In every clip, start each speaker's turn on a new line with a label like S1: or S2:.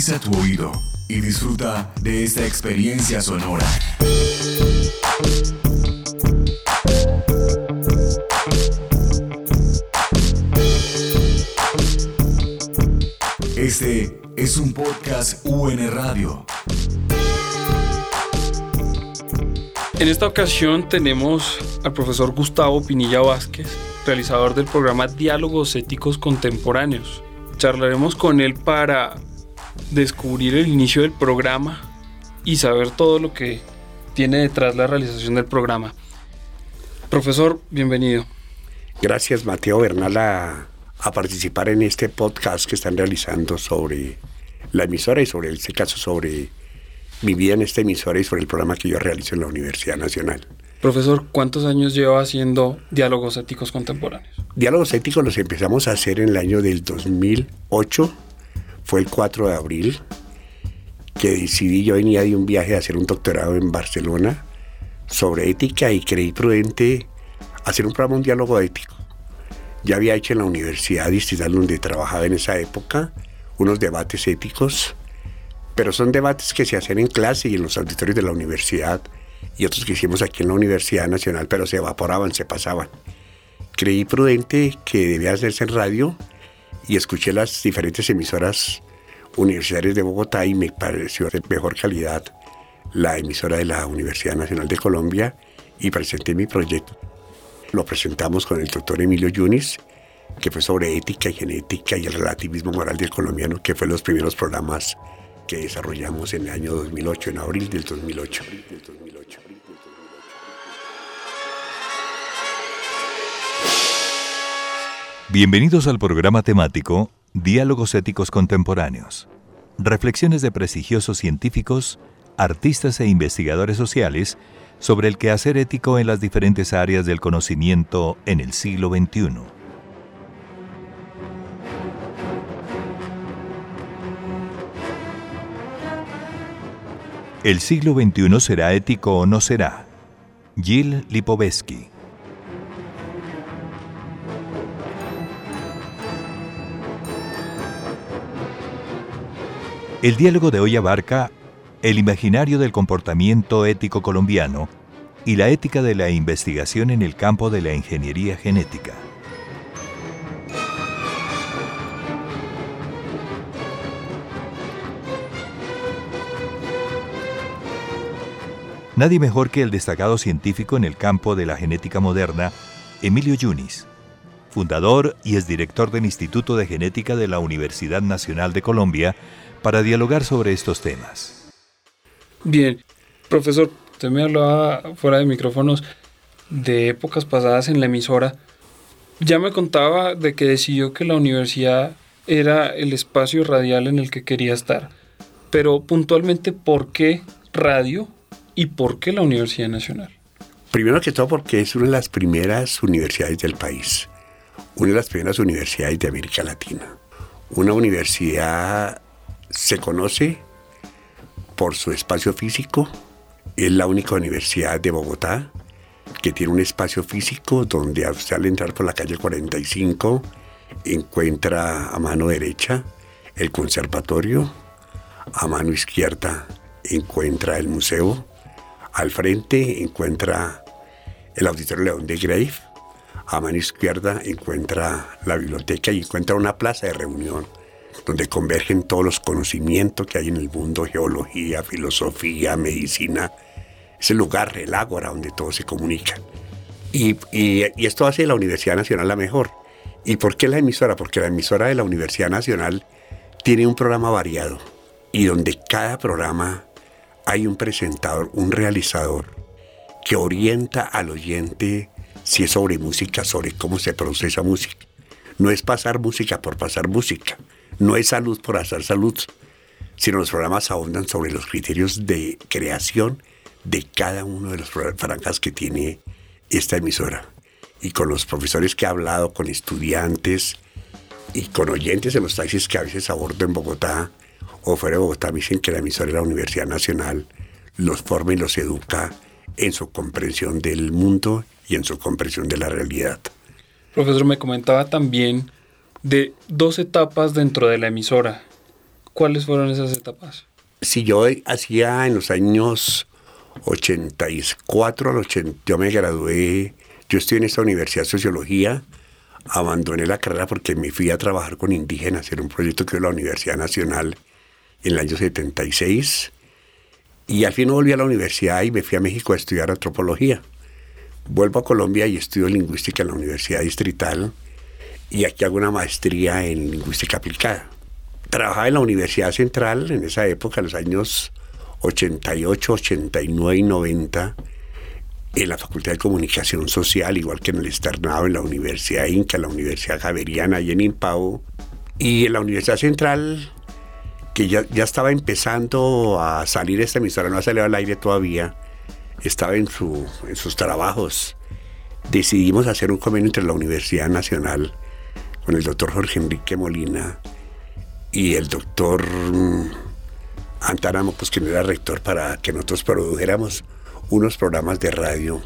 S1: Agudiza tu oído y disfruta de esta experiencia sonora. Este es un podcast UN Radio.
S2: En esta ocasión tenemos al profesor Gustavo Pinilla Vázquez, realizador del programa Diálogos Éticos Contemporáneos. Charlaremos con él para descubrir el inicio del programa y saber todo lo que tiene detrás la realización del programa. Profesor, bienvenido.
S3: Gracias Mateo Bernal a, participar en este podcast que están realizando sobre la emisora y sobre este caso sobre mi vida en esta emisora y sobre el programa que yo realizo en la Universidad Nacional.
S2: Profesor, ¿cuántos años lleva haciendo diálogos éticos contemporáneos?
S3: Diálogos éticos los empezamos a hacer en el año del 2008, fue el 4 de abril, que decidí, yo venía de un viaje a hacer un doctorado en Barcelona sobre ética y creí prudente hacer un programa, un diálogo ético. Ya había hecho en la Universidad Distrital donde trabajaba en esa época unos debates éticos pero son debates que se hacen en clase y en los auditorios de la universidad y otros que hicimos aquí en la Universidad Nacional, pero se evaporaban, se pasaban. Creí prudente que debía hacerse en radio y escuché las diferentes emisoras universitarias de Bogotá y me pareció de mejor calidad la emisora de la Universidad Nacional de Colombia y presenté mi proyecto. Lo presentamos con el doctor Emilio Yunis, que fue sobre ética y genética y el relativismo moral del colombiano, que fue los primeros programas que desarrollamos en el año 2008, en abril del 2008.
S4: Bienvenidos al programa temático Diálogos Éticos Contemporáneos. Reflexiones de prestigiosos científicos, artistas e investigadores sociales sobre el quehacer ético en las diferentes áreas del conocimiento en el siglo XXI. ¿El siglo XXI será ético o no será? Jill Lipovetsky. El diálogo de hoy abarca el imaginario del comportamiento ético colombiano y la ética de la investigación en el campo de la ingeniería genética. Nadie mejor que el destacado científico en el campo de la genética moderna, Emilio Yunis, fundador y exdirector del Instituto de Genética de la Universidad Nacional de Colombia, para dialogar sobre estos temas.
S2: Bien, profesor, usted me hablaba fuera de micrófonos de épocas pasadas en la emisora. Ya me contaba de que decidió que la universidad era el espacio radial en el que quería estar. Pero puntualmente, ¿por qué radio ¿Y por qué la Universidad Nacional?
S3: Primero que todo porque es una de las primeras universidades del país, una de las primeras universidades de América Latina. Una universidad se conoce por su espacio físico, es la única universidad de Bogotá que tiene un espacio físico donde al entrar por la calle 45 encuentra a mano derecha el conservatorio, a mano izquierda encuentra el museo, al frente encuentra el Auditorio León de Grave, a mano izquierda encuentra la biblioteca y encuentra una plaza de reunión donde convergen todos los conocimientos que hay en el mundo, geología, filosofía, medicina. Es el lugar, el ágora, donde todos se comunican. Y, y, esto hace la Universidad Nacional la mejor. ¿Y por qué la emisora? Porque la emisora de la Universidad Nacional tiene un programa variado y donde cada programa hay un presentador, un realizador, que orienta al oyente si es sobre música, sobre cómo se produce esa música. No es pasar música por pasar música, no es salud por hacer salud, sino los programas ahondan sobre los criterios de creación de cada uno de los franjas que tiene esta emisora. Y con los profesores que he hablado, con estudiantes y con oyentes en los taxis que a veces abordo en Bogotá, o fuera de Bogotá me dicen que la emisora de la Universidad Nacional los forma y los educa en su comprensión del mundo y en su comprensión de la realidad.
S2: Profesor, me comentaba también de dos etapas dentro de la emisora. ¿Cuáles fueron esas etapas?
S3: Si yo hacía en los años 84 al 80, yo me gradué, yo estudié en esta universidad de sociología, abandoné la carrera porque me fui a trabajar con indígenas, era un proyecto que dio la Universidad Nacional en el año 76, y al fin volví a la universidad y me fui a México a estudiar antropología. Vuelvo a Colombia y estudio lingüística en la Universidad Distrital, y aquí hago una maestría en lingüística aplicada. Trabajaba en la Universidad Central en esa época, en los años 88, 89 y 90, en la Facultad de Comunicación Social, igual que en el externado en la Universidad Inca, en la Universidad Javeriana y en Impau. Y en la Universidad Central, que ya, ya estaba empezando a salir esta emisora, no ha salido al aire todavía, estaba en, su, en sus trabajos. Decidimos hacer un convenio entre la Universidad Nacional con el doctor Jorge Enrique Molina y el doctor mm, Antaramo, pues que no era rector, para que nosotros produjéramos unos programas de radio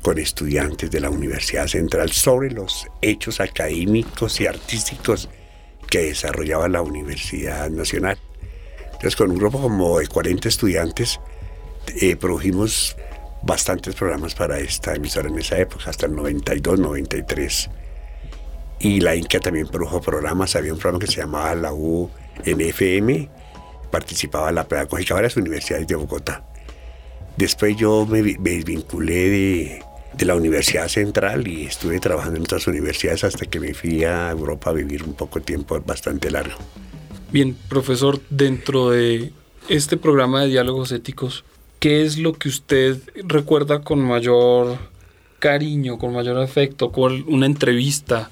S3: con estudiantes de la Universidad Central sobre los hechos académicos y artísticos que desarrollaba la Universidad Nacional. Entonces, con un grupo como de 40 estudiantes, eh, produjimos bastantes programas para esta emisora en esa época, hasta el 92, 93 y la Inca también produjo programas. Había un programa que se llamaba La U en FM, participaba la pedagógica varias universidades de Bogotá. Después yo me, me vinculé de, de, la Universidad Central y estuve trabajando en otras universidades hasta que me fui a Europa a vivir un poco tiempo bastante largo.
S2: Bien, profesor, dentro de este programa de diálogos éticos, ¿qué es lo que usted recuerda con mayor cariño, con mayor afecto, con una entrevista,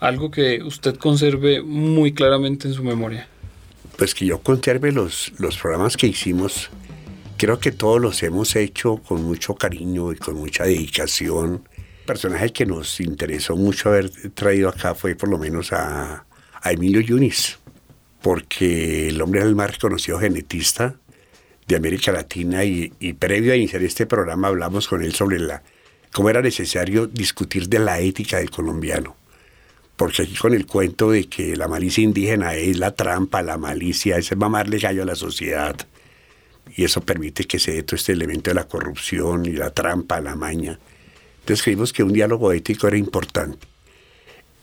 S2: algo que usted conserve muy claramente en su memoria?
S3: Pues que yo conserve los, los programas que hicimos. Creo que todos los hemos hecho con mucho cariño y con mucha dedicación. El personaje que nos interesó mucho haber traído acá fue por lo menos a, a Emilio Yunis, porque el hombre era el más reconocido genetista de América Latina y, y, previo a iniciar este programa hablamos con él sobre la, cómo era necesario discutir de la ética del colombiano porque aquí con el cuento de que la malicia indígena es la trampa, la malicia, es mamarle gallo a la sociedad, y eso permite que se dé todo este elemento de la corrupción y la trampa, la maña. Entonces creímos que un diálogo ético era importante.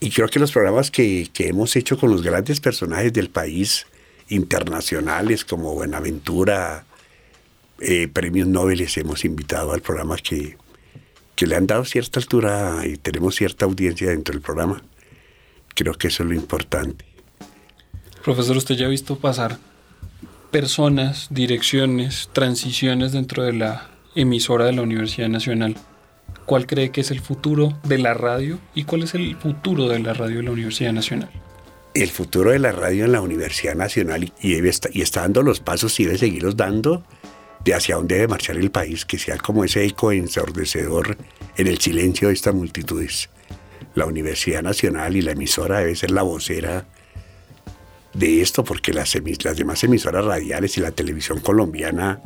S3: Y creo que los programas que, que hemos hecho con los grandes personajes del país, internacionales como Buenaventura, eh, premios Nobel, hemos invitado al programa que, que le han dado cierta altura y tenemos cierta audiencia dentro del programa. Creo que eso es lo importante.
S2: Profesor, usted ya ha visto pasar personas, direcciones, transiciones dentro de la emisora de la Universidad Nacional. ¿Cuál cree que es el futuro de la radio y cuál es el futuro de la radio de la Universidad Nacional?
S3: El futuro de la radio en la Universidad Nacional y, debe y está dando los pasos y debe seguirlos dando de hacia dónde debe marchar el país, que sea como ese eco ensordecedor en el silencio de estas multitudes la Universidad Nacional y la emisora debe ser la vocera de esto, porque las, demás emisoras radiales y la televisión colombiana,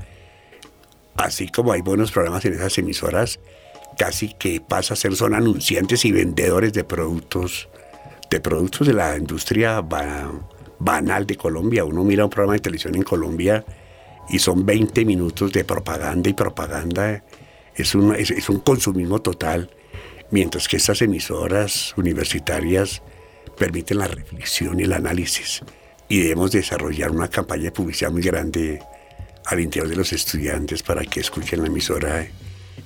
S3: así como hay buenos programas en esas emisoras, casi que pasa a ser son anunciantes y vendedores de productos, de productos de la industria banal de Colombia. Uno mira un programa de televisión en Colombia y son 20 minutos de propaganda y propaganda. Es un, es un consumismo total mientras que estas emisoras universitarias permiten la reflexión y el análisis. Y debemos desarrollar una campaña de publicidad muy grande al interior de los estudiantes para que escuchen la emisora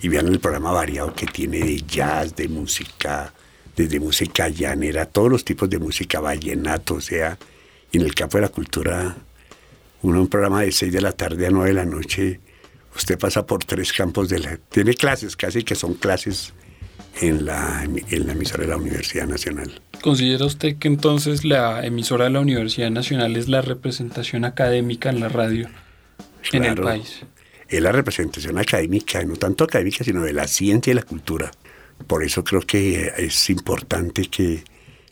S3: y vean el programa variado que tiene de jazz, de música, desde música llanera, todos los tipos de música, vallenato, o sea, en el campo de la cultura, uno un programa de 6 de la tarde a 9 de la noche, usted pasa por tres campos de la... Tiene clases, casi que son clases en la, en la emisora de la Universidad Nacional.
S2: ¿Considera usted que entonces la emisora de la Universidad Nacional es la representación académica en la radio en el país?
S3: Es la representación académica, no tanto académica, sino de la ciencia y la cultura. Por eso creo que es importante que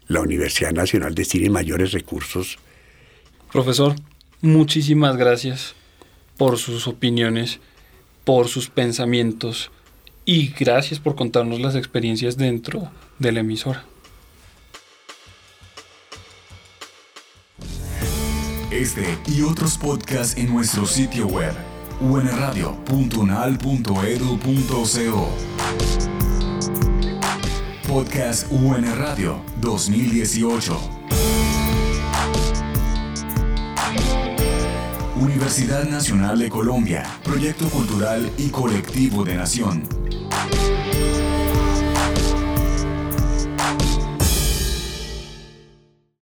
S3: la Universidad Nacional destine mayores recursos.
S2: Profesor, muchísimas gracias por sus opiniones, por sus pensamientos y gracias por contarnos las experiencias dentro de la emisora.
S1: Este y otros podcasts en nuestro sitio web unradio.unal.edu.co. Podcast UN Radio 2018. Universidad Nacional de Colombia, Proyecto Cultural y Colectivo de Nación.